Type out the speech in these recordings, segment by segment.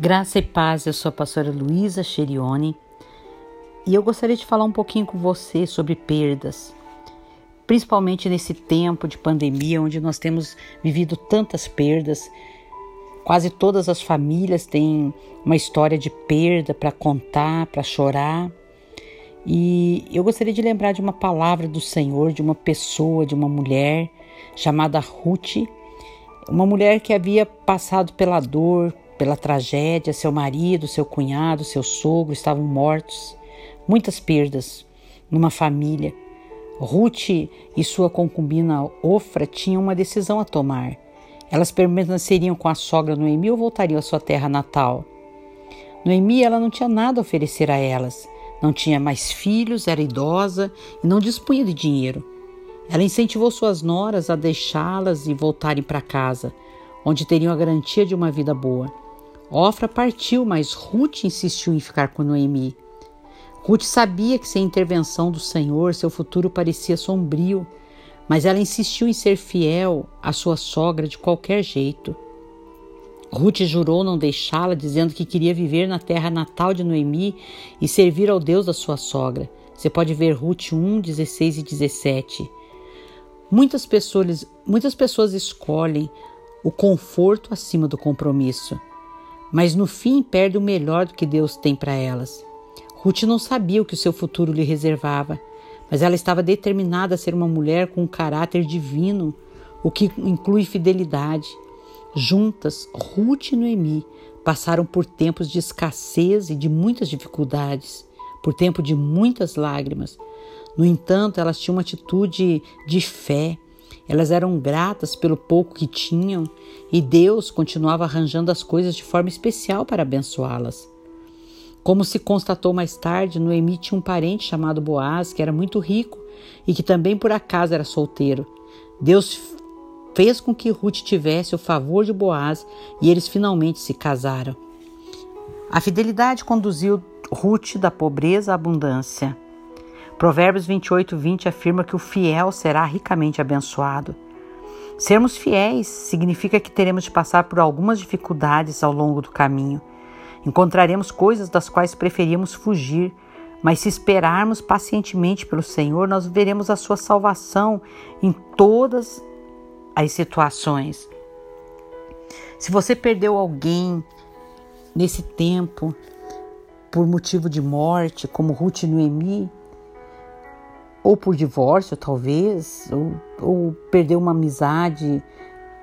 Graça e paz, eu sou a pastora Luísa Cherione e eu gostaria de falar um pouquinho com você sobre perdas, principalmente nesse tempo de pandemia onde nós temos vivido tantas perdas. Quase todas as famílias têm uma história de perda para contar, para chorar. E eu gostaria de lembrar de uma palavra do Senhor, de uma pessoa, de uma mulher chamada Ruth, uma mulher que havia passado pela dor, pela tragédia, seu marido, seu cunhado, seu sogro estavam mortos. Muitas perdas numa família. Ruth e sua concubina Ofra tinham uma decisão a tomar. Elas permaneceriam com a sogra Noemi ou voltariam à sua terra natal? Noemi ela não tinha nada a oferecer a elas. Não tinha mais filhos, era idosa e não dispunha de dinheiro. Ela incentivou suas noras a deixá-las e voltarem para casa, onde teriam a garantia de uma vida boa. Ofra partiu, mas Ruth insistiu em ficar com Noemi. Ruth sabia que sem a intervenção do Senhor seu futuro parecia sombrio, mas ela insistiu em ser fiel à sua sogra de qualquer jeito. Ruth jurou não deixá-la, dizendo que queria viver na terra natal de Noemi e servir ao Deus da sua sogra. Você pode ver Ruth 1, 16 e 17. Muitas pessoas, muitas pessoas escolhem o conforto acima do compromisso mas no fim perde o melhor do que Deus tem para elas. Ruth não sabia o que o seu futuro lhe reservava, mas ela estava determinada a ser uma mulher com um caráter divino, o que inclui fidelidade. Juntas, Ruth e Noemi passaram por tempos de escassez e de muitas dificuldades, por tempo de muitas lágrimas. No entanto, elas tinham uma atitude de fé elas eram gratas pelo pouco que tinham e Deus continuava arranjando as coisas de forma especial para abençoá-las. Como se constatou mais tarde, Noemi tinha um parente chamado Boaz, que era muito rico e que também por acaso era solteiro. Deus fez com que Ruth tivesse o favor de Boaz e eles finalmente se casaram. A fidelidade conduziu Ruth da pobreza à abundância. Provérbios 28, 20 afirma que o fiel será ricamente abençoado. Sermos fiéis significa que teremos de passar por algumas dificuldades ao longo do caminho. Encontraremos coisas das quais preferíamos fugir, mas se esperarmos pacientemente pelo Senhor, nós veremos a sua salvação em todas as situações. Se você perdeu alguém nesse tempo por motivo de morte, como Ruth e Noemi, ou por divórcio, talvez, ou, ou perdeu uma amizade,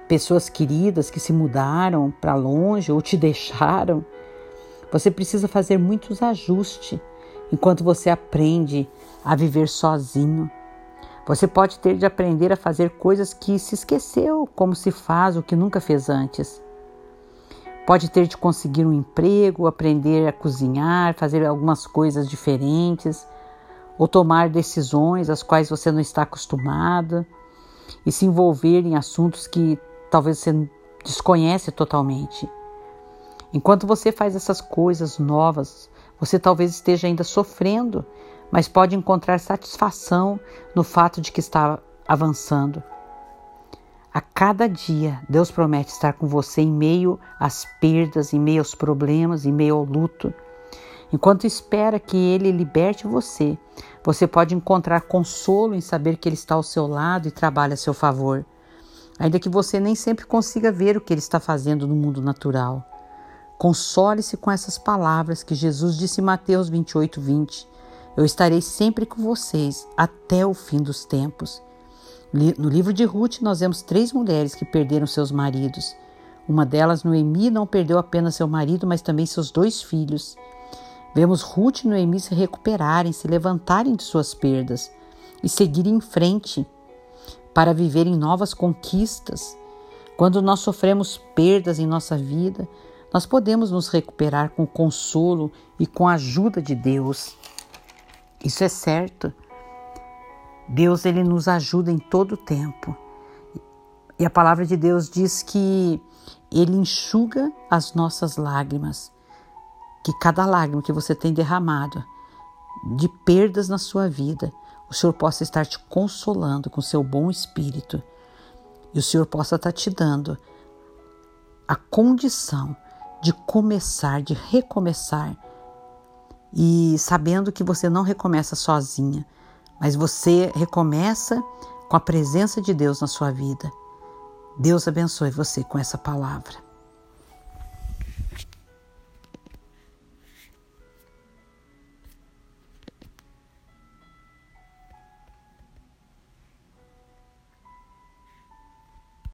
pessoas queridas que se mudaram para longe ou te deixaram. Você precisa fazer muitos ajustes enquanto você aprende a viver sozinho. Você pode ter de aprender a fazer coisas que se esqueceu, como se faz o que nunca fez antes. Pode ter de conseguir um emprego, aprender a cozinhar, fazer algumas coisas diferentes ou tomar decisões às quais você não está acostumada e se envolver em assuntos que talvez você desconhece totalmente. Enquanto você faz essas coisas novas, você talvez esteja ainda sofrendo, mas pode encontrar satisfação no fato de que está avançando. A cada dia, Deus promete estar com você em meio às perdas, em meio aos problemas, em meio ao luto. Enquanto espera que Ele liberte você, você pode encontrar consolo em saber que Ele está ao seu lado e trabalha a seu favor, ainda que você nem sempre consiga ver o que Ele está fazendo no mundo natural. Console-se com essas palavras que Jesus disse em Mateus 28, 20. Eu estarei sempre com vocês até o fim dos tempos. No livro de Ruth, nós vemos três mulheres que perderam seus maridos. Uma delas, Noemi, não perdeu apenas seu marido, mas também seus dois filhos. Vemos Ruth e Noemi se recuperarem, se levantarem de suas perdas e seguirem em frente para viverem novas conquistas. Quando nós sofremos perdas em nossa vida, nós podemos nos recuperar com consolo e com a ajuda de Deus. Isso é certo. Deus ele nos ajuda em todo o tempo. E a palavra de Deus diz que ele enxuga as nossas lágrimas que cada lágrima que você tem derramado de perdas na sua vida, o Senhor possa estar te consolando com seu bom espírito e o Senhor possa estar te dando a condição de começar, de recomeçar. E sabendo que você não recomeça sozinha, mas você recomeça com a presença de Deus na sua vida. Deus abençoe você com essa palavra.